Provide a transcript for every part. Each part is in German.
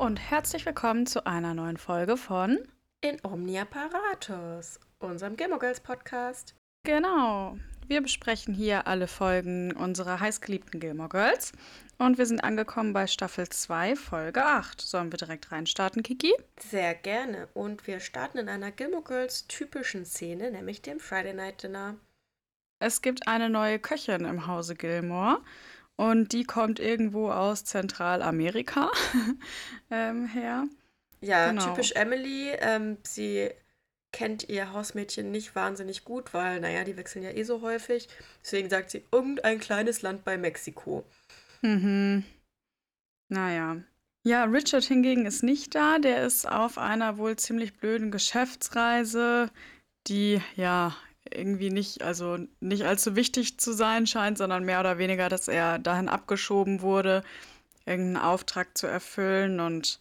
und herzlich willkommen zu einer neuen Folge von In Omnia Paratus, unserem Gilmore Girls Podcast. Genau. Wir besprechen hier alle Folgen unserer heißgeliebten Gilmore Girls und wir sind angekommen bei Staffel 2, Folge 8. Sollen wir direkt reinstarten, Kiki? Sehr gerne. Und wir starten in einer Gilmore Girls typischen Szene, nämlich dem Friday Night Dinner. Es gibt eine neue Köchin im Hause Gilmore und die kommt irgendwo aus Zentralamerika ähm, her. Ja, genau. typisch Emily. Ähm, sie kennt ihr Hausmädchen nicht wahnsinnig gut, weil, naja, die wechseln ja eh so häufig. Deswegen sagt sie irgendein kleines Land bei Mexiko. Mhm. Naja. Ja, Richard hingegen ist nicht da. Der ist auf einer wohl ziemlich blöden Geschäftsreise, die ja irgendwie nicht, also nicht allzu wichtig zu sein scheint, sondern mehr oder weniger, dass er dahin abgeschoben wurde, irgendeinen Auftrag zu erfüllen. Und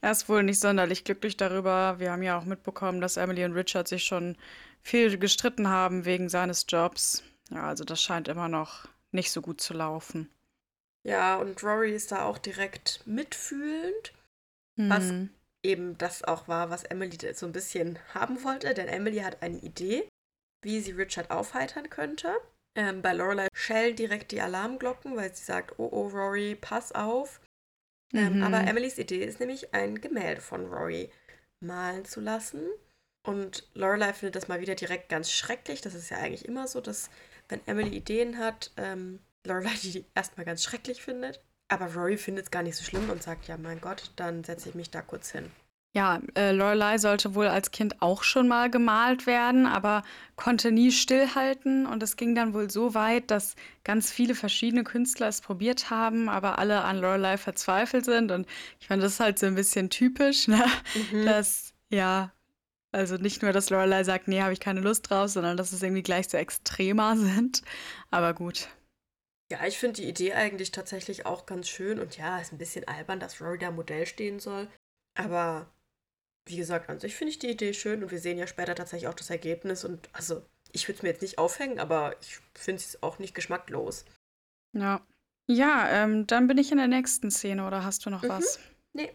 er ist wohl nicht sonderlich glücklich darüber. Wir haben ja auch mitbekommen, dass Emily und Richard sich schon viel gestritten haben wegen seines Jobs. Ja, also das scheint immer noch nicht so gut zu laufen. Ja, und Rory ist da auch direkt mitfühlend, mhm. was eben das auch war, was Emily so ein bisschen haben wollte, denn Emily hat eine Idee wie sie Richard aufheitern könnte. Ähm, bei Lorelei schellen direkt die Alarmglocken, weil sie sagt, oh oh Rory, pass auf. Ähm, mhm. aber Emilys Idee ist nämlich, ein Gemälde von Rory malen zu lassen. Und Lorelei findet das mal wieder direkt ganz schrecklich. Das ist ja eigentlich immer so, dass wenn Emily Ideen hat, ähm, Lorelei die erstmal ganz schrecklich findet. Aber Rory findet es gar nicht so schlimm und sagt, ja mein Gott, dann setze ich mich da kurz hin. Ja, äh, Lorelei sollte wohl als Kind auch schon mal gemalt werden, aber konnte nie stillhalten. Und es ging dann wohl so weit, dass ganz viele verschiedene Künstler es probiert haben, aber alle an Lorelei verzweifelt sind. Und ich fand das ist halt so ein bisschen typisch, ne? Mhm. dass, ja, also nicht nur, dass Lorelei sagt, nee, habe ich keine Lust drauf, sondern dass es irgendwie gleich so extremer sind. Aber gut. Ja, ich finde die Idee eigentlich tatsächlich auch ganz schön. Und ja, ist ein bisschen albern, dass Rory da Modell stehen soll. Aber wie gesagt, an sich finde ich die Idee schön und wir sehen ja später tatsächlich auch das Ergebnis und also ich würde es mir jetzt nicht aufhängen, aber ich finde es auch nicht geschmacklos. Ja. Ja, ähm, dann bin ich in der nächsten Szene oder hast du noch mhm. was? Nee.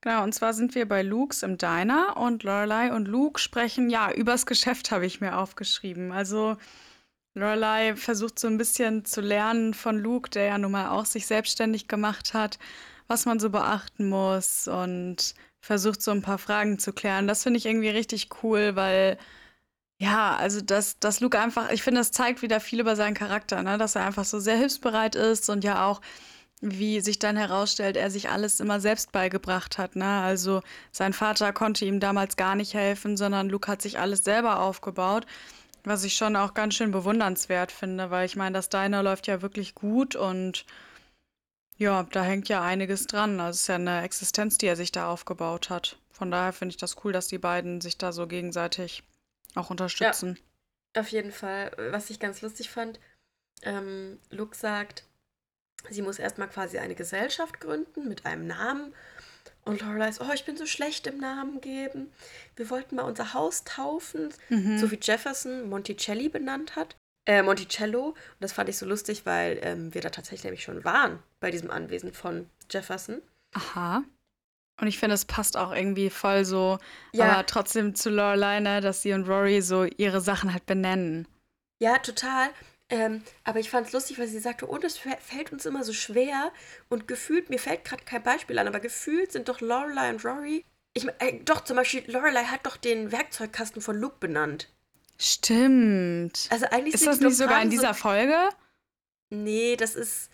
Genau, und zwar sind wir bei Luke's im Diner und Lorelei und Luke sprechen, ja, übers Geschäft habe ich mir aufgeschrieben. Also Lorelei versucht so ein bisschen zu lernen von Luke, der ja nun mal auch sich selbstständig gemacht hat, was man so beachten muss und versucht, so ein paar Fragen zu klären. Das finde ich irgendwie richtig cool, weil ja, also dass, dass Luke einfach, ich finde, das zeigt wieder viel über seinen Charakter, ne? dass er einfach so sehr hilfsbereit ist und ja auch, wie sich dann herausstellt, er sich alles immer selbst beigebracht hat. Ne? Also sein Vater konnte ihm damals gar nicht helfen, sondern Luke hat sich alles selber aufgebaut, was ich schon auch ganz schön bewundernswert finde, weil ich meine, das Diner läuft ja wirklich gut und ja, da hängt ja einiges dran. Also es ist ja eine Existenz, die er sich da aufgebaut hat. Von daher finde ich das cool, dass die beiden sich da so gegenseitig auch unterstützen. Ja, auf jeden Fall. Was ich ganz lustig fand, ähm, Luke sagt, sie muss erstmal quasi eine Gesellschaft gründen mit einem Namen. Und Lorelei ist, oh, ich bin so schlecht im Namen geben. Wir wollten mal unser Haus taufen, mhm. so wie Jefferson Monticelli benannt hat äh, Monticello. Und das fand ich so lustig, weil ähm, wir da tatsächlich nämlich schon waren bei diesem Anwesen von Jefferson. Aha. Und ich finde, es passt auch irgendwie voll so, ja. aber trotzdem zu Lorelei, ne, dass sie und Rory so ihre Sachen halt benennen. Ja, total. Ähm, aber ich fand es lustig, weil sie sagte, oh, das fällt uns immer so schwer. Und gefühlt, mir fällt gerade kein Beispiel an, aber gefühlt sind doch Lorelei und Rory. Ich äh, doch, zum Beispiel, Lorelei hat doch den Werkzeugkasten von Luke benannt. Stimmt. Also eigentlich ist das nicht sogar in dieser so Folge? Nee, das ist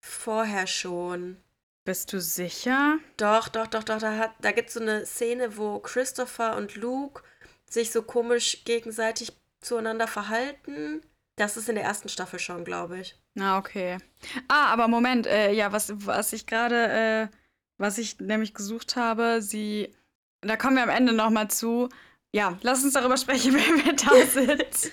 vorher schon. Bist du sicher? Doch, doch, doch, doch. Da, da gibt es so eine Szene, wo Christopher und Luke sich so komisch gegenseitig zueinander verhalten. Das ist in der ersten Staffel schon, glaube ich. Ah, okay. Ah, aber Moment, äh, ja, was, was ich gerade, äh, was ich nämlich gesucht habe, sie, da kommen wir am Ende nochmal zu, ja, lass uns darüber sprechen, wenn wir da sind.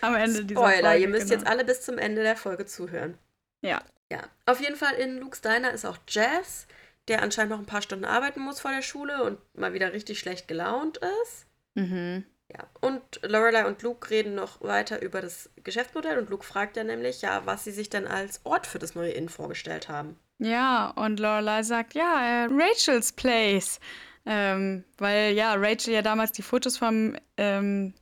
Am Ende dieser Spoiler, Folge, ihr müsst genau. jetzt alle bis zum Ende der Folge zuhören. Ja. Ja. Auf jeden Fall in Luke's Diner ist auch Jazz, der anscheinend noch ein paar Stunden arbeiten muss vor der Schule und mal wieder richtig schlecht gelaunt ist. Mhm. Ja. Und Lorelei und Luke reden noch weiter über das Geschäftsmodell und Luke fragt ja nämlich, ja, was sie sich denn als Ort für das neue Inn vorgestellt haben. Ja, und Lorelei sagt, ja, äh, Rachel's Place. Ähm, weil ja, Rachel ja damals die Fotos vom ähm,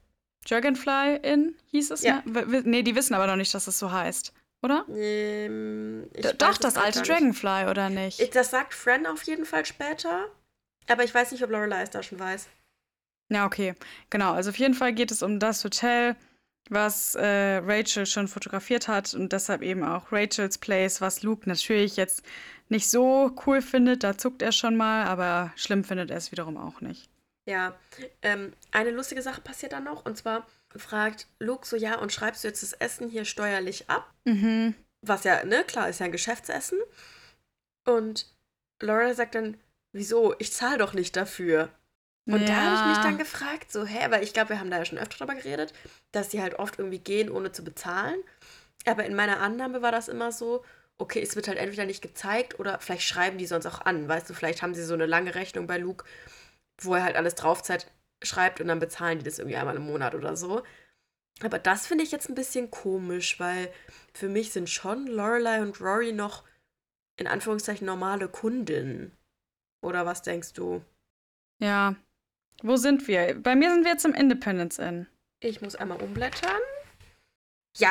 Dragonfly in hieß es, ja. ne? Nee, die wissen aber noch nicht, dass es so heißt, oder? Ähm, Doch, das alte Dragonfly, oder nicht? Das sagt Fran auf jeden Fall später. Aber ich weiß nicht, ob Lorelei es da schon weiß. Ja, okay. Genau. Also auf jeden Fall geht es um das Hotel, was äh, Rachel schon fotografiert hat und deshalb eben auch Rachels Place, was Luke natürlich jetzt nicht so cool findet. Da zuckt er schon mal, aber schlimm findet er es wiederum auch nicht. Ja, ähm, eine lustige Sache passiert dann noch und zwar fragt Luke so, ja, und schreibst du jetzt das Essen hier steuerlich ab? Mhm. Was ja, ne, klar, ist ja ein Geschäftsessen. Und Laura sagt dann, wieso? Ich zahle doch nicht dafür. Und ja. da habe ich mich dann gefragt, so, hä, weil ich glaube, wir haben da ja schon öfter drüber geredet, dass sie halt oft irgendwie gehen, ohne zu bezahlen. Aber in meiner Annahme war das immer so, okay, es wird halt entweder nicht gezeigt oder vielleicht schreiben die sonst auch an. Weißt du, vielleicht haben sie so eine lange Rechnung bei Luke wo er halt alles drauf schreibt und dann bezahlen die das irgendwie einmal im Monat oder so. Aber das finde ich jetzt ein bisschen komisch, weil für mich sind schon Lorelei und Rory noch in Anführungszeichen normale Kundinnen. Oder was denkst du? Ja. Wo sind wir? Bei mir sind wir jetzt im Independence Inn. Ich muss einmal umblättern. Ja.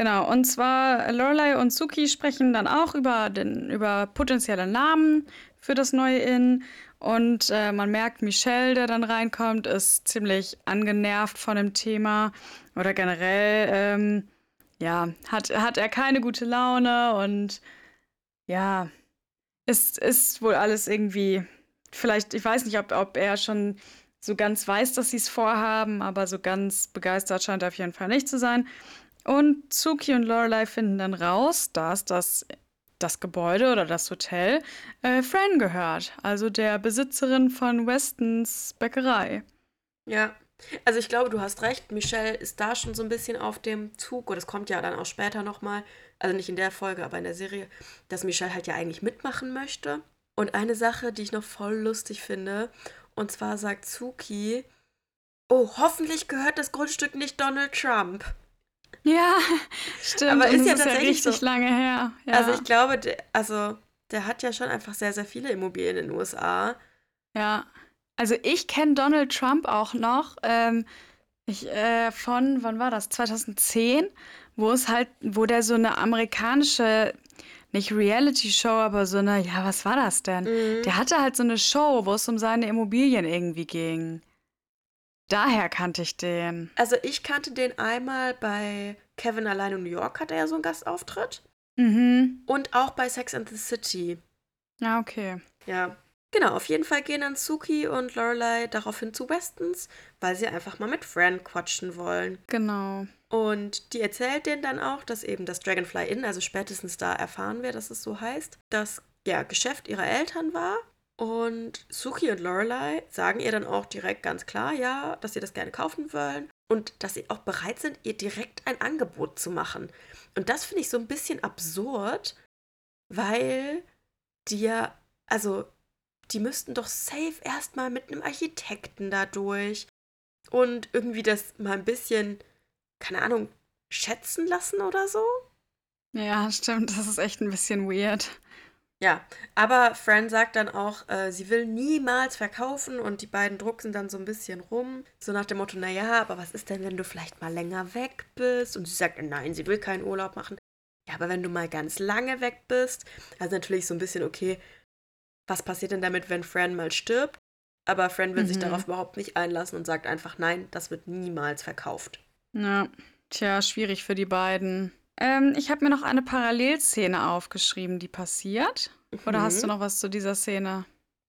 Genau, und zwar Lorelei und Suki sprechen dann auch über, den, über potenzielle Namen für das neue Inn. Und äh, man merkt, Michelle, der dann reinkommt, ist ziemlich angenervt von dem Thema. Oder generell, ähm, ja, hat, hat er keine gute Laune und ja, ist, ist wohl alles irgendwie, vielleicht, ich weiß nicht, ob, ob er schon so ganz weiß, dass sie es vorhaben, aber so ganz begeistert scheint er auf jeden Fall nicht zu sein. Und Suki und Lorelei finden dann raus, dass das das Gebäude oder das Hotel äh, Fran gehört, also der Besitzerin von Westons Bäckerei. Ja, also ich glaube, du hast recht. Michelle ist da schon so ein bisschen auf dem Zug, und es kommt ja dann auch später nochmal, also nicht in der Folge, aber in der Serie, dass Michelle halt ja eigentlich mitmachen möchte. Und eine Sache, die ich noch voll lustig finde, und zwar sagt Suki, oh, hoffentlich gehört das Grundstück nicht Donald Trump. Ja, stimmt. Aber ist ja tatsächlich ja richtig so. lange her. Ja. Also ich glaube, der, also der hat ja schon einfach sehr, sehr viele Immobilien in den USA. Ja. Also ich kenne Donald Trump auch noch ähm, ich, äh, von, wann war das? 2010, wo es halt, wo der so eine amerikanische, nicht Reality-Show, aber so eine, ja, was war das denn? Mhm. Der hatte halt so eine Show, wo es um seine Immobilien irgendwie ging. Daher kannte ich den. Also ich kannte den einmal bei Kevin allein in New York hatte er so einen Gastauftritt. Mhm. Und auch bei Sex and the City. Ja, okay. Ja. Genau, auf jeden Fall gehen dann Suki und Lorelei daraufhin zu Westons, weil sie einfach mal mit Fran quatschen wollen. Genau. Und die erzählt denen dann auch, dass eben das Dragonfly Inn, also spätestens da erfahren wir, dass es so heißt, das ja, Geschäft ihrer Eltern war und Suki und Lorelei sagen ihr dann auch direkt ganz klar, ja, dass sie das gerne kaufen wollen und dass sie auch bereit sind, ihr direkt ein Angebot zu machen. Und das finde ich so ein bisschen absurd, weil die ja, also die müssten doch safe erstmal mit einem Architekten da durch und irgendwie das mal ein bisschen, keine Ahnung, schätzen lassen oder so. Ja, stimmt, das ist echt ein bisschen weird. Ja, aber Fran sagt dann auch, äh, sie will niemals verkaufen und die beiden drucksen dann so ein bisschen rum. So nach dem Motto, naja, aber was ist denn, wenn du vielleicht mal länger weg bist? Und sie sagt, nein, sie will keinen Urlaub machen. Ja, aber wenn du mal ganz lange weg bist, also natürlich so ein bisschen, okay, was passiert denn damit, wenn Fran mal stirbt? Aber Fran will mhm. sich darauf überhaupt nicht einlassen und sagt einfach, nein, das wird niemals verkauft. Ja, tja, schwierig für die beiden. Ähm, ich habe mir noch eine Parallelszene aufgeschrieben, die passiert. Oder hast du mhm. noch was zu dieser Szene?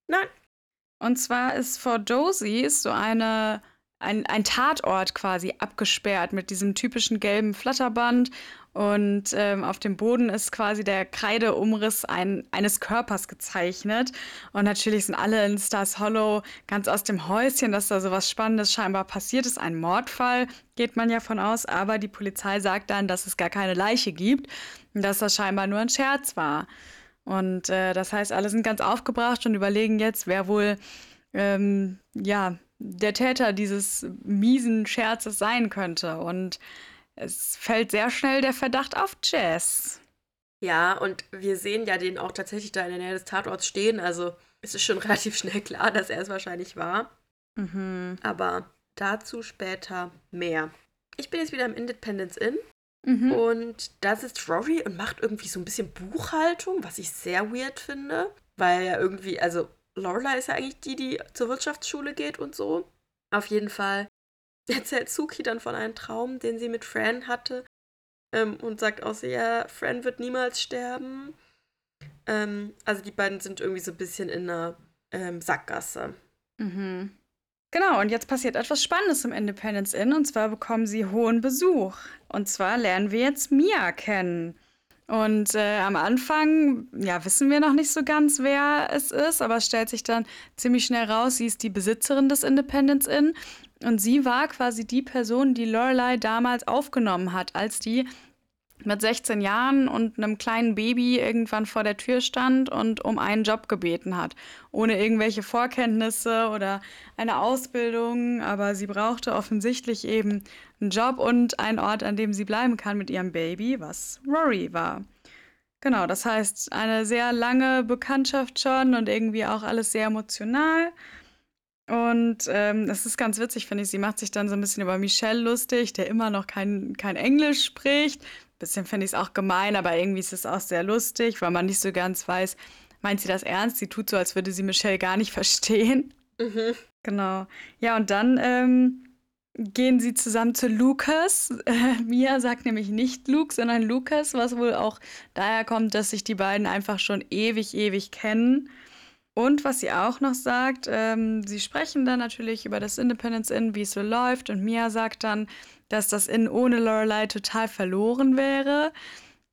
Nein. Und zwar ist vor Josie ist so eine ein, ein Tatort quasi abgesperrt mit diesem typischen gelben Flatterband und ähm, auf dem Boden ist quasi der Kreideumriss ein, eines Körpers gezeichnet. Und natürlich sind alle in Stars Hollow ganz aus dem Häuschen, dass da so was Spannendes scheinbar passiert ist. Ein Mordfall, geht man ja von aus. Aber die Polizei sagt dann, dass es gar keine Leiche gibt und dass das scheinbar nur ein Scherz war. Und äh, das heißt, alle sind ganz aufgebracht und überlegen jetzt, wer wohl ähm, ja, der Täter dieses miesen Scherzes sein könnte. Und es fällt sehr schnell der Verdacht auf Jess. Ja, und wir sehen ja den auch tatsächlich da in der Nähe des Tatorts stehen. Also es ist schon relativ schnell klar, dass er es wahrscheinlich war. Mhm. Aber dazu später mehr. Ich bin jetzt wieder im Independence Inn. Mhm. Und da sitzt Rory und macht irgendwie so ein bisschen Buchhaltung, was ich sehr weird finde. Weil ja irgendwie, also Lorelai ist ja eigentlich die, die zur Wirtschaftsschule geht und so. Auf jeden Fall erzählt Suki dann von einem Traum, den sie mit Fran hatte. Ähm, und sagt auch so, ja, Fran wird niemals sterben. Ähm, also die beiden sind irgendwie so ein bisschen in einer ähm, Sackgasse. Mhm. Genau, und jetzt passiert etwas Spannendes im Independence Inn. Und zwar bekommen sie hohen Besuch. Und zwar lernen wir jetzt Mia kennen. Und äh, am Anfang, ja, wissen wir noch nicht so ganz, wer es ist, aber es stellt sich dann ziemlich schnell raus, sie ist die Besitzerin des Independence Inn. Und sie war quasi die Person, die Lorelei damals aufgenommen hat, als die mit 16 Jahren und einem kleinen Baby irgendwann vor der Tür stand und um einen Job gebeten hat, ohne irgendwelche Vorkenntnisse oder eine Ausbildung, aber sie brauchte offensichtlich eben einen Job und einen Ort, an dem sie bleiben kann mit ihrem Baby, was Rory war. Genau, das heißt, eine sehr lange Bekanntschaft schon und irgendwie auch alles sehr emotional. Und ähm, es ist ganz witzig, finde ich. Sie macht sich dann so ein bisschen über Michelle lustig, der immer noch kein, kein Englisch spricht, bisschen finde ich es auch gemein, aber irgendwie ist es auch sehr lustig, weil man nicht so ganz weiß, meint sie das ernst? Sie tut so, als würde sie Michelle gar nicht verstehen. Mhm. Genau. Ja, und dann ähm, gehen sie zusammen zu Lucas. Äh, Mia sagt nämlich nicht Luke, sondern Lucas, was wohl auch daher kommt, dass sich die beiden einfach schon ewig, ewig kennen. Und was sie auch noch sagt, ähm, sie sprechen dann natürlich über das Independence Inn, wie es so läuft. Und Mia sagt dann, dass das Inn ohne Lorelei total verloren wäre.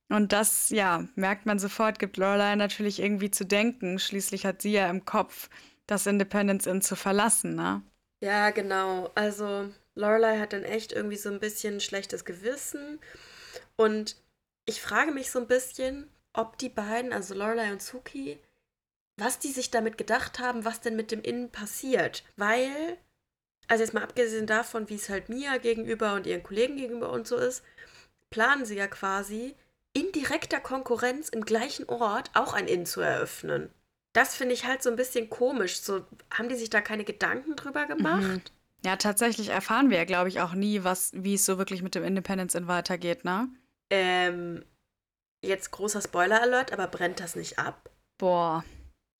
Und das, ja, merkt man sofort, gibt Lorelei natürlich irgendwie zu denken. Schließlich hat sie ja im Kopf, das Independence Inn zu verlassen, ne? Ja, genau. Also Lorelei hat dann echt irgendwie so ein bisschen ein schlechtes Gewissen. Und ich frage mich so ein bisschen, ob die beiden, also Lorelei und Suki, was die sich damit gedacht haben, was denn mit dem Innen passiert. Weil, also jetzt mal abgesehen davon, wie es halt Mia gegenüber und ihren Kollegen gegenüber und so ist, planen sie ja quasi in direkter Konkurrenz im gleichen Ort auch ein Inn zu eröffnen. Das finde ich halt so ein bisschen komisch. So, haben die sich da keine Gedanken drüber gemacht? Mhm. Ja, tatsächlich erfahren wir ja, glaube ich, auch nie, was, wie es so wirklich mit dem Independence Inn weitergeht, ne? Ähm, jetzt großer Spoiler-Alert, aber brennt das nicht ab? Boah,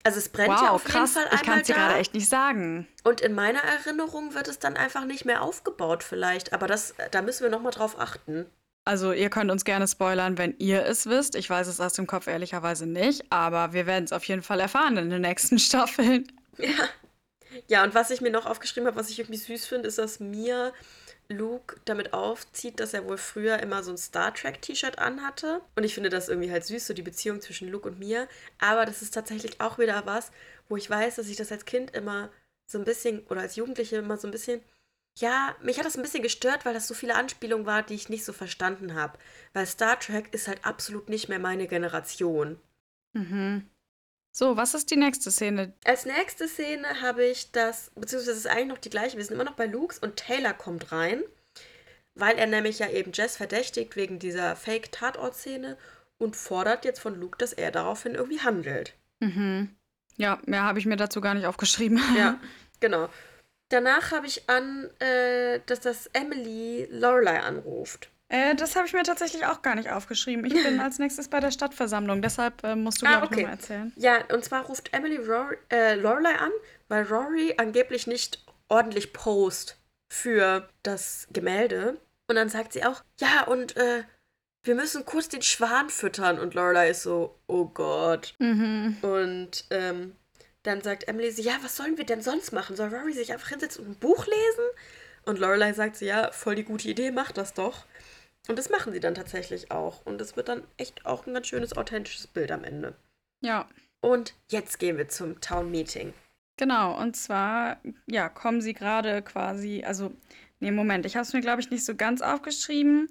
also es brennt wow, ja auf krass. jeden Fall einmal Ich kann es dir gerade echt nicht sagen. Und in meiner Erinnerung wird es dann einfach nicht mehr aufgebaut vielleicht. Aber das, da müssen wir nochmal drauf achten. Also ihr könnt uns gerne spoilern, wenn ihr es wisst. Ich weiß es aus dem Kopf ehrlicherweise nicht. Aber wir werden es auf jeden Fall erfahren in den nächsten Staffeln. Ja. Ja, und was ich mir noch aufgeschrieben habe, was ich irgendwie süß finde, ist, dass mir Luke damit aufzieht, dass er wohl früher immer so ein Star Trek-T-Shirt anhatte. Und ich finde das irgendwie halt süß, so die Beziehung zwischen Luke und mir. Aber das ist tatsächlich auch wieder was, wo ich weiß, dass ich das als Kind immer so ein bisschen oder als Jugendliche immer so ein bisschen. Ja, mich hat das ein bisschen gestört, weil das so viele Anspielungen war, die ich nicht so verstanden habe. Weil Star Trek ist halt absolut nicht mehr meine Generation. Mhm. So, was ist die nächste Szene? Als nächste Szene habe ich das, beziehungsweise es ist eigentlich noch die gleiche, wir sind immer noch bei Lukes und Taylor kommt rein, weil er nämlich ja eben Jess verdächtigt wegen dieser Fake-Tatort-Szene und fordert jetzt von Luke, dass er daraufhin irgendwie handelt. Mhm. Ja, mehr habe ich mir dazu gar nicht aufgeschrieben. Ja, genau. Danach habe ich an, äh, dass das Emily Lorelei anruft. Äh, das habe ich mir tatsächlich auch gar nicht aufgeschrieben. Ich bin als nächstes bei der Stadtversammlung, deshalb äh, musst du, ah, okay. nochmal erzählen. Ja, und zwar ruft Emily Rory, äh, Lorelei an, weil Rory angeblich nicht ordentlich post für das Gemälde. Und dann sagt sie auch, ja, und äh, wir müssen kurz den Schwan füttern. Und Lorelei ist so, oh Gott. Mhm. Und ähm, dann sagt Emily so, ja, was sollen wir denn sonst machen? Soll Rory sich einfach hinsetzen und ein Buch lesen? Und Lorelei sagt so, ja, voll die gute Idee, mach das doch. Und das machen sie dann tatsächlich auch. Und es wird dann echt auch ein ganz schönes, authentisches Bild am Ende. Ja. Und jetzt gehen wir zum Town Meeting. Genau, und zwar, ja, kommen sie gerade quasi, also, nee, Moment, ich habe es mir, glaube ich, nicht so ganz aufgeschrieben.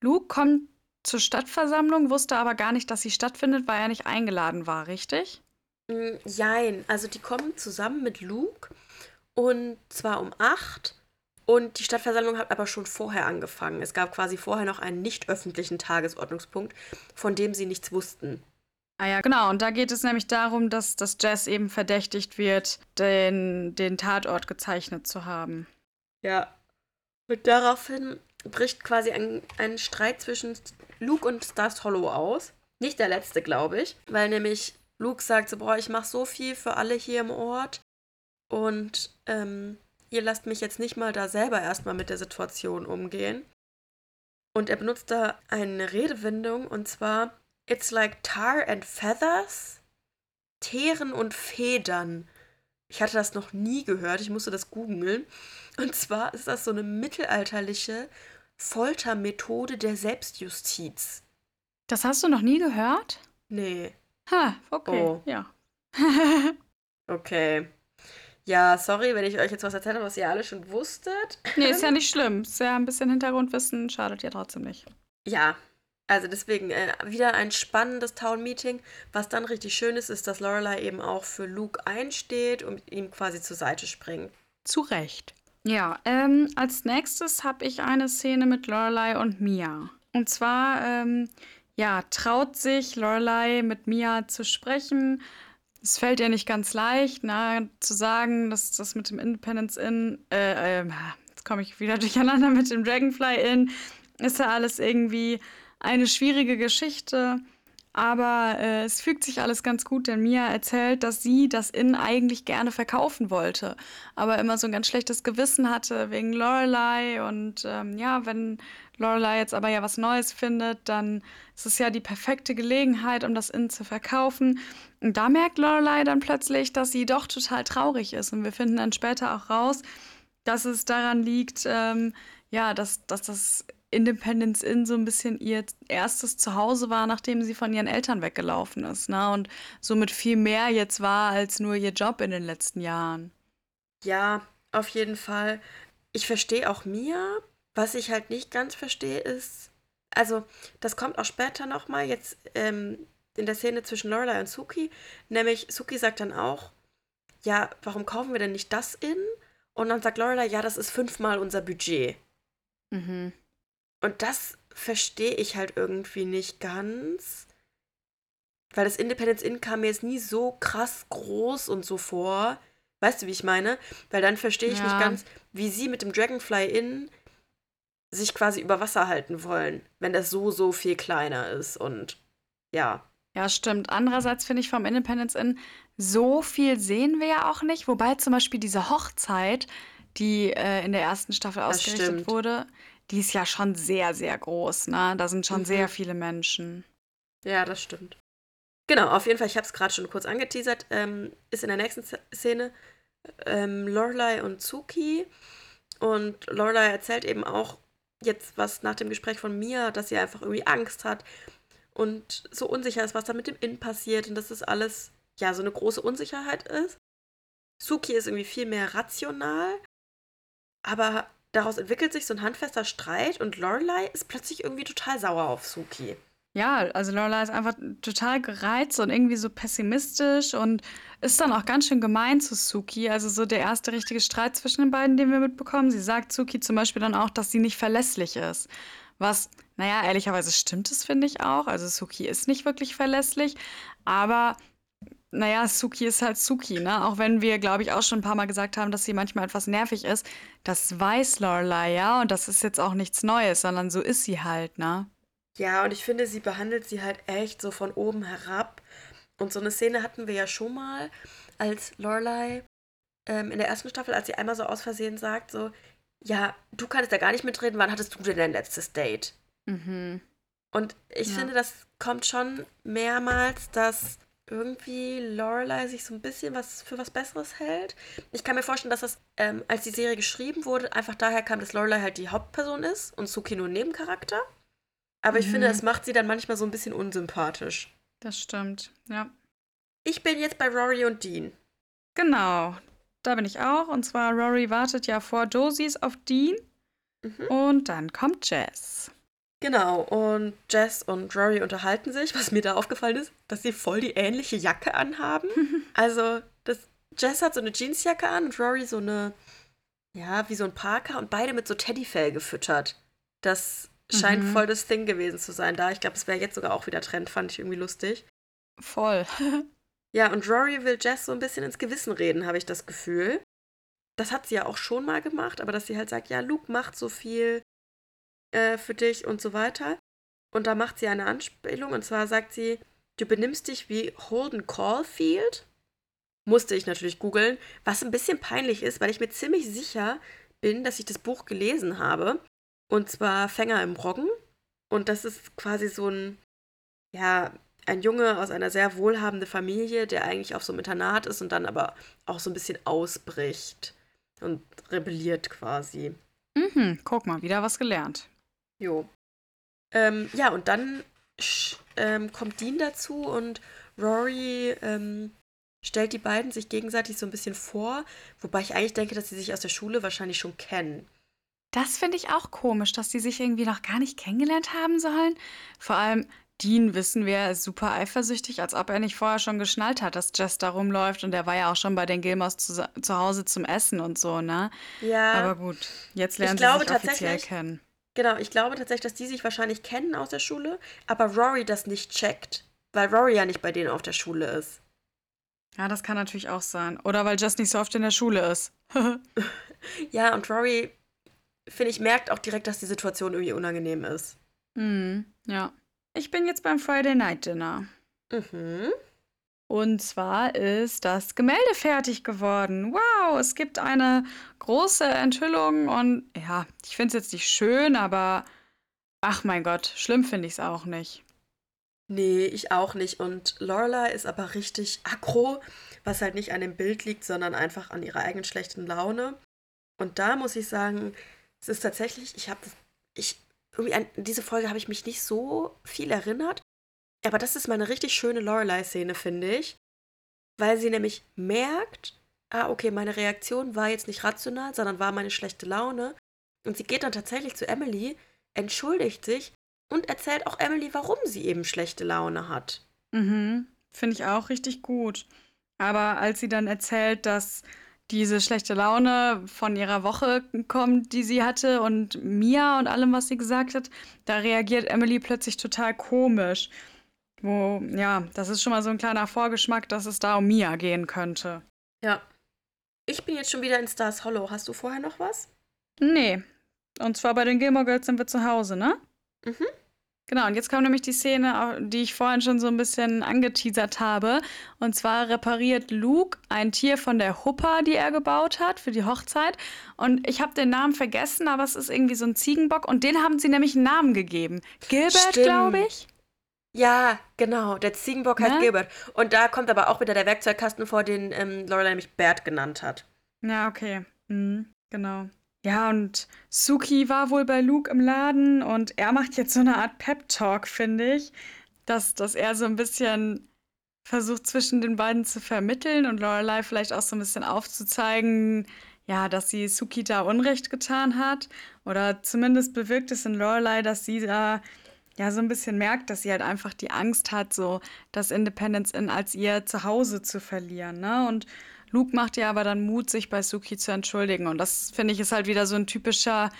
Luke kommt zur Stadtversammlung, wusste aber gar nicht, dass sie stattfindet, weil er nicht eingeladen war, richtig? Mm, jein, also die kommen zusammen mit Luke und zwar um acht Und die Stadtversammlung hat aber schon vorher angefangen. Es gab quasi vorher noch einen nicht öffentlichen Tagesordnungspunkt, von dem sie nichts wussten. Ah ja, genau. Und da geht es nämlich darum, dass, dass Jess eben verdächtigt wird, den, den Tatort gezeichnet zu haben. Ja. Und daraufhin bricht quasi ein, ein Streit zwischen Luke und Stars Hollow aus. Nicht der letzte, glaube ich. Weil nämlich Luke sagt so, boah, ich mache so viel für alle hier im Ort. Und ähm, ihr lasst mich jetzt nicht mal da selber erstmal mit der Situation umgehen. Und er benutzt da eine Redewendung und zwar It's like tar and feathers. Teeren und Federn. Ich hatte das noch nie gehört, ich musste das googeln. Und zwar ist das so eine mittelalterliche Foltermethode der Selbstjustiz. Das hast du noch nie gehört? Nee. Ha, okay. Oh. Ja. okay. Ja, sorry, wenn ich euch jetzt was erzählt habe, was ihr alle schon wusstet. Nee, ist ja nicht schlimm. Ist ja ein bisschen Hintergrundwissen, schadet ja trotzdem nicht. Ja, also deswegen äh, wieder ein spannendes Town-Meeting. Was dann richtig schön ist, ist, dass Lorelei eben auch für Luke einsteht und ihm quasi zur Seite springt. Zu Recht. Ja, ähm, als nächstes habe ich eine Szene mit Lorelei und Mia. Und zwar, ähm, ja, traut sich Lorelei mit Mia zu sprechen. Es fällt ihr nicht ganz leicht, ne, zu sagen, dass das mit dem Independence Inn, äh, äh, jetzt komme ich wieder durcheinander mit dem Dragonfly Inn, ist ja alles irgendwie eine schwierige Geschichte. Aber äh, es fügt sich alles ganz gut, denn Mia erzählt, dass sie das Inn eigentlich gerne verkaufen wollte, aber immer so ein ganz schlechtes Gewissen hatte wegen Lorelei. Und ähm, ja, wenn Lorelei jetzt aber ja was Neues findet, dann ist es ja die perfekte Gelegenheit, um das Inn zu verkaufen. Und da merkt Lorelei dann plötzlich, dass sie doch total traurig ist. Und wir finden dann später auch raus, dass es daran liegt, ähm, ja, dass, dass das Independence Inn so ein bisschen ihr erstes Zuhause war, nachdem sie von ihren Eltern weggelaufen ist. Ne? Und somit viel mehr jetzt war als nur ihr Job in den letzten Jahren. Ja, auf jeden Fall. Ich verstehe auch Mia. Was ich halt nicht ganz verstehe, ist, also das kommt auch später nochmal, jetzt ähm, in der Szene zwischen Lorelei und Suki. Nämlich, Suki sagt dann auch, ja, warum kaufen wir denn nicht das in? Und dann sagt Lorelei, ja, das ist fünfmal unser Budget. Mhm. Und das verstehe ich halt irgendwie nicht ganz. Weil das Independence Inn kam mir jetzt nie so krass groß und so vor. Weißt du, wie ich meine? Weil dann verstehe ich ja. nicht ganz, wie sie mit dem Dragonfly Inn sich quasi über Wasser halten wollen, wenn das so, so viel kleiner ist. Und ja. Ja, stimmt. Andererseits finde ich vom Independence Inn, so viel sehen wir ja auch nicht. Wobei zum Beispiel diese Hochzeit, die äh, in der ersten Staffel ausgerichtet wurde, die ist ja schon sehr, sehr groß, ne? Da sind schon mhm. sehr viele Menschen. Ja, das stimmt. Genau, auf jeden Fall, ich habe es gerade schon kurz angeteasert, ähm, ist in der nächsten Szene ähm, Lorelei und Suki. Und Lorelei erzählt eben auch jetzt was nach dem Gespräch von Mia, dass sie einfach irgendwie Angst hat und so unsicher ist, was da mit dem Inn passiert und dass das alles ja so eine große Unsicherheit ist. Suki ist irgendwie viel mehr rational, aber daraus entwickelt sich so ein handfester Streit und Lorelei ist plötzlich irgendwie total sauer auf Suki. Ja, also Lorelei ist einfach total gereizt und irgendwie so pessimistisch und ist dann auch ganz schön gemein zu Suki. Also so der erste richtige Streit zwischen den beiden, den wir mitbekommen. Sie sagt Suki zum Beispiel dann auch, dass sie nicht verlässlich ist. Was, naja, ehrlicherweise stimmt es, finde ich auch. Also Suki ist nicht wirklich verlässlich, aber naja, Suki ist halt Suki, ne? Auch wenn wir, glaube ich, auch schon ein paar Mal gesagt haben, dass sie manchmal etwas nervig ist. Das weiß Lorelei, ja. Und das ist jetzt auch nichts Neues, sondern so ist sie halt, ne? Ja, und ich finde, sie behandelt sie halt echt so von oben herab. Und so eine Szene hatten wir ja schon mal, als Lorelei ähm, in der ersten Staffel, als sie einmal so aus Versehen sagt, so, ja, du kannst ja gar nicht mitreden, wann hattest du denn dein letztes Date? Mhm. Und ich ja. finde, das kommt schon mehrmals, dass irgendwie Lorelei sich so ein bisschen was für was Besseres hält. Ich kann mir vorstellen, dass das, ähm, als die Serie geschrieben wurde, einfach daher kam, dass Lorelei halt die Hauptperson ist und Suki nur ein Nebencharakter. Aber ich finde, mhm. es macht sie dann manchmal so ein bisschen unsympathisch. Das stimmt, ja. Ich bin jetzt bei Rory und Dean. Genau, da bin ich auch. Und zwar, Rory wartet ja vor Josies auf Dean. Mhm. Und dann kommt Jess. Genau, und Jess und Rory unterhalten sich. Was mir da aufgefallen ist, dass sie voll die ähnliche Jacke anhaben. also, das, Jess hat so eine Jeansjacke an und Rory so eine ja, wie so ein Parker und beide mit so Teddyfell gefüttert. Das scheint mhm. voll das Ding gewesen zu sein da. Ich glaube, es wäre jetzt sogar auch wieder Trend, fand ich irgendwie lustig. Voll. ja, und Rory will Jess so ein bisschen ins Gewissen reden, habe ich das Gefühl. Das hat sie ja auch schon mal gemacht, aber dass sie halt sagt, ja, Luke macht so viel äh, für dich und so weiter. Und da macht sie eine Anspielung und zwar sagt sie, du benimmst dich wie Holden Caulfield. Musste ich natürlich googeln, was ein bisschen peinlich ist, weil ich mir ziemlich sicher bin, dass ich das Buch gelesen habe. Und zwar Fänger im Roggen. Und das ist quasi so ein, ja, ein Junge aus einer sehr wohlhabenden Familie, der eigentlich auf so einem Internat ist und dann aber auch so ein bisschen ausbricht und rebelliert quasi. Mhm, guck mal, wieder was gelernt. Jo. Ähm, ja, und dann ähm, kommt Dean dazu und Rory ähm, stellt die beiden sich gegenseitig so ein bisschen vor, wobei ich eigentlich denke, dass sie sich aus der Schule wahrscheinlich schon kennen. Das finde ich auch komisch, dass die sich irgendwie noch gar nicht kennengelernt haben sollen. Vor allem, Dean, wissen wir, ist super eifersüchtig, als ob er nicht vorher schon geschnallt hat, dass Jess da rumläuft. Und er war ja auch schon bei den Gilmores zu, zu Hause zum Essen und so, ne? Ja. Aber gut, jetzt lernen sie sich offiziell kennen. Genau, ich glaube tatsächlich, dass die sich wahrscheinlich kennen aus der Schule, aber Rory das nicht checkt, weil Rory ja nicht bei denen auf der Schule ist. Ja, das kann natürlich auch sein. Oder weil Jess nicht so oft in der Schule ist. ja, und Rory, finde ich, merkt auch direkt, dass die Situation irgendwie unangenehm ist. Mhm, ja. Ich bin jetzt beim Friday Night Dinner. Mhm. Und zwar ist das Gemälde fertig geworden. Wow, es gibt eine große Enthüllung und ja, ich finde es jetzt nicht schön, aber ach mein Gott, schlimm finde ich es auch nicht. Nee, ich auch nicht. Und Lorela ist aber richtig aggro, was halt nicht an dem Bild liegt, sondern einfach an ihrer eigenen schlechten Laune. Und da muss ich sagen, es ist tatsächlich, ich habe, ich irgendwie an diese Folge habe ich mich nicht so viel erinnert. Aber das ist mal eine richtig schöne Lorelei-Szene, finde ich. Weil sie nämlich merkt, ah, okay, meine Reaktion war jetzt nicht rational, sondern war meine schlechte Laune. Und sie geht dann tatsächlich zu Emily, entschuldigt sich und erzählt auch Emily, warum sie eben schlechte Laune hat. Mhm, finde ich auch richtig gut. Aber als sie dann erzählt, dass diese schlechte Laune von ihrer Woche kommt, die sie hatte und Mia und allem, was sie gesagt hat, da reagiert Emily plötzlich total komisch. Wo, ja, das ist schon mal so ein kleiner Vorgeschmack, dass es da um Mia gehen könnte. Ja. Ich bin jetzt schon wieder in Stars Hollow. Hast du vorher noch was? Nee. Und zwar bei den Gilmore Girls sind wir zu Hause, ne? Mhm. Genau, und jetzt kommt nämlich die Szene, die ich vorhin schon so ein bisschen angeteasert habe. Und zwar repariert Luke ein Tier von der Hupper, die er gebaut hat für die Hochzeit. Und ich habe den Namen vergessen, aber es ist irgendwie so ein Ziegenbock. Und den haben sie nämlich einen Namen gegeben. Gilbert, glaube ich. Ja, genau. Der Ziegenbock heißt ne? Gilbert. Und da kommt aber auch wieder der Werkzeugkasten vor, den ähm, Lorelei nämlich Bert genannt hat. Ja, okay. Mhm, genau. Ja, und Suki war wohl bei Luke im Laden und er macht jetzt so eine Art Pep-Talk, finde ich, dass, dass er so ein bisschen versucht, zwischen den beiden zu vermitteln und Lorelei vielleicht auch so ein bisschen aufzuzeigen, ja, dass sie Suki da Unrecht getan hat. Oder zumindest bewirkt es in Lorelei, dass sie da ja so ein bisschen merkt, dass sie halt einfach die Angst hat, so das Independence Inn als ihr Zuhause zu verlieren. Ne? Und Luke macht ihr aber dann Mut, sich bei Suki zu entschuldigen. Und das finde ich ist halt wieder so ein typischer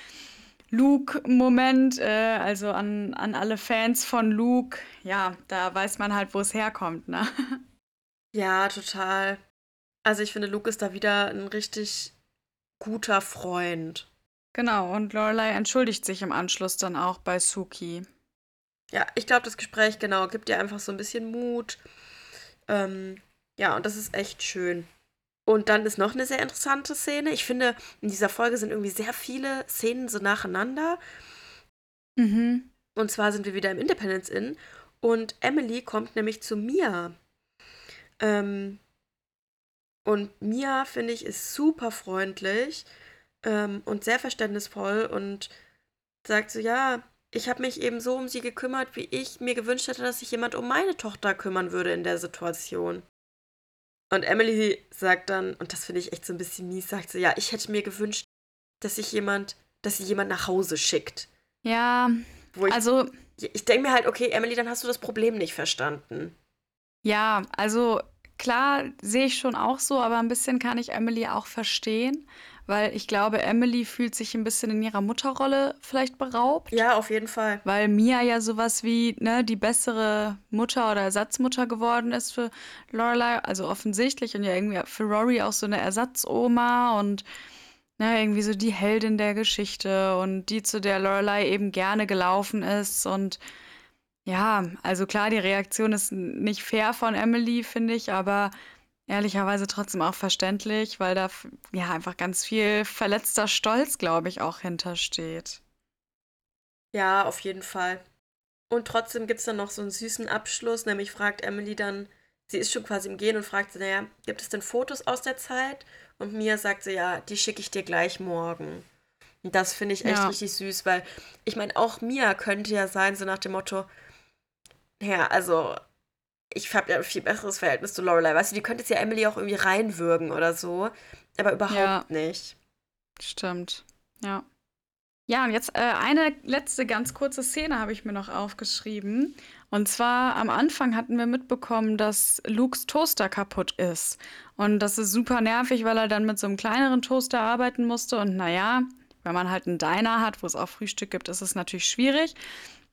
Luke-Moment. Äh, also an, an alle Fans von Luke. Ja, da weiß man halt, wo es herkommt, ne? Ja, total. Also ich finde, Luke ist da wieder ein richtig guter Freund. Genau, und Lorelei entschuldigt sich im Anschluss dann auch bei Suki. Ja, ich glaube, das Gespräch, genau, gibt ihr einfach so ein bisschen Mut. Ähm, ja, und das ist echt schön. Und dann ist noch eine sehr interessante Szene. Ich finde, in dieser Folge sind irgendwie sehr viele Szenen so nacheinander. Mhm. Und zwar sind wir wieder im Independence Inn und Emily kommt nämlich zu Mia. Ähm, und Mia, finde ich, ist super freundlich ähm, und sehr verständnisvoll und sagt so, ja, ich habe mich eben so um sie gekümmert, wie ich mir gewünscht hätte, dass sich jemand um meine Tochter kümmern würde in der Situation. Und Emily sagt dann, und das finde ich echt so ein bisschen mies, sagt sie, ja, ich hätte mir gewünscht, dass sich jemand, dass sie jemand nach Hause schickt. Ja, ich, also. Ich denke mir halt, okay, Emily, dann hast du das Problem nicht verstanden. Ja, also klar, sehe ich schon auch so, aber ein bisschen kann ich Emily auch verstehen, weil ich glaube, Emily fühlt sich ein bisschen in ihrer Mutterrolle vielleicht beraubt. Ja, auf jeden Fall. Weil Mia ja sowas wie ne, die bessere Mutter oder Ersatzmutter geworden ist für Lorelei, also offensichtlich und ja irgendwie für Rory auch so eine Ersatzoma und ne, irgendwie so die Heldin der Geschichte und die, zu der Lorelei eben gerne gelaufen ist und ja, also klar, die Reaktion ist nicht fair von Emily, finde ich, aber Ehrlicherweise trotzdem auch verständlich, weil da ja einfach ganz viel verletzter Stolz, glaube ich, auch hintersteht. Ja, auf jeden Fall. Und trotzdem gibt es dann noch so einen süßen Abschluss, nämlich fragt Emily dann, sie ist schon quasi im Gehen und fragt sie, naja, gibt es denn Fotos aus der Zeit? Und Mia sagt sie, ja, die schicke ich dir gleich morgen. Und das finde ich echt ja. richtig süß, weil ich meine, auch Mia könnte ja sein, so nach dem Motto, ja, also ich habe ja ein viel besseres Verhältnis zu Lorelei. Weißt du, die könnte jetzt ja Emily auch irgendwie reinwürgen oder so, aber überhaupt ja. nicht. Stimmt, ja. Ja, und jetzt äh, eine letzte ganz kurze Szene habe ich mir noch aufgeschrieben. Und zwar am Anfang hatten wir mitbekommen, dass Lukes Toaster kaputt ist. Und das ist super nervig, weil er dann mit so einem kleineren Toaster arbeiten musste. Und naja, wenn man halt einen Diner hat, wo es auch Frühstück gibt, ist es natürlich schwierig.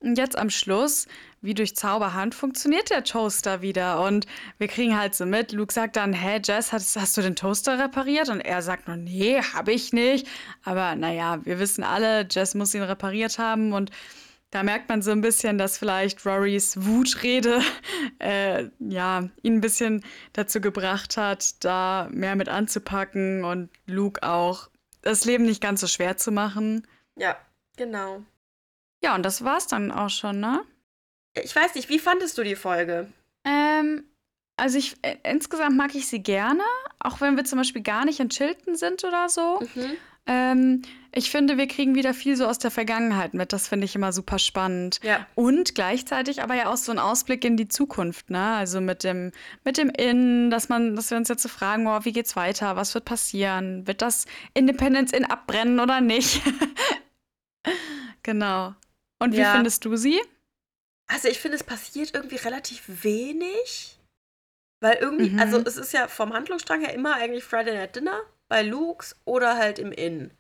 Und jetzt am Schluss, wie durch Zauberhand, funktioniert der Toaster wieder. Und wir kriegen halt so mit. Luke sagt dann, hä, Jess, hast, hast du den Toaster repariert? Und er sagt noch, nee, hab ich nicht. Aber naja, wir wissen alle, Jess muss ihn repariert haben. Und da merkt man so ein bisschen, dass vielleicht Rorys Wutrede äh, ja, ihn ein bisschen dazu gebracht hat, da mehr mit anzupacken und Luke auch das Leben nicht ganz so schwer zu machen. Ja, genau. Ja, und das war's dann auch schon, ne? Ich weiß nicht, wie fandest du die Folge? Ähm, also ich äh, insgesamt mag ich sie gerne, auch wenn wir zum Beispiel gar nicht in Chilton sind oder so. Mhm. Ähm, ich finde, wir kriegen wieder viel so aus der Vergangenheit mit. Das finde ich immer super spannend. Ja. Und gleichzeitig aber ja auch so ein Ausblick in die Zukunft, ne? Also mit dem, mit dem Inn, dass man, dass wir uns jetzt so fragen, oh, wie geht's weiter? Was wird passieren? Wird das Independence Inn abbrennen oder nicht? genau. Und wie ja. findest du sie? Also ich finde, es passiert irgendwie relativ wenig. Weil irgendwie, mhm. also es ist ja vom Handlungsstrang her immer eigentlich Friday Night Dinner bei Luke's oder halt im Inn.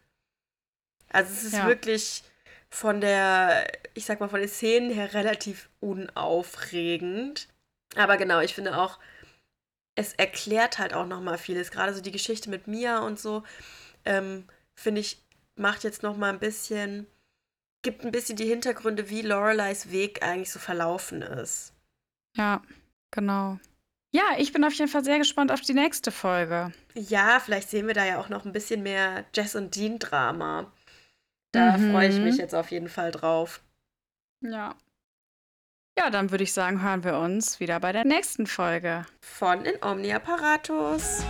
Also es ist ja. wirklich von der, ich sag mal, von den Szenen her relativ unaufregend. Aber genau, ich finde auch, es erklärt halt auch nochmal vieles. Gerade so die Geschichte mit Mia und so, ähm, finde ich, macht jetzt nochmal ein bisschen gibt ein bisschen die Hintergründe, wie Loreleis Weg eigentlich so verlaufen ist. Ja, genau. Ja, ich bin auf jeden Fall sehr gespannt auf die nächste Folge. Ja, vielleicht sehen wir da ja auch noch ein bisschen mehr Jess und Dean Drama. Da mhm. freue ich mich jetzt auf jeden Fall drauf. Ja. Ja, dann würde ich sagen, hören wir uns wieder bei der nächsten Folge. Von In Omnia Paratus.